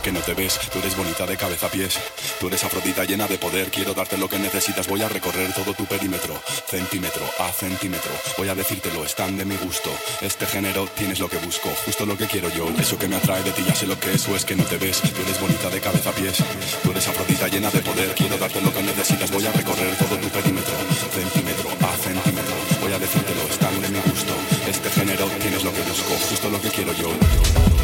Que no te ves. Tú eres bonita de cabeza a pies. Tú eres afrodita llena de poder. Quiero darte lo que necesitas. Voy a recorrer todo tu perímetro, centímetro a centímetro. Voy a decírtelo, están de mi gusto. Este género tienes lo que busco, justo lo que quiero yo. Eso que me atrae de ti, ya sé lo que es o es que no te ves. Tú eres bonita de cabeza a pies. Tú eres afrodita llena de poder. Quiero darte lo que necesitas. Voy a recorrer todo tu perímetro, centímetro a centímetro. Voy a decírtelo, están de mi gusto. Este género tienes lo que busco, justo lo que quiero yo.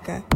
Oaxaca.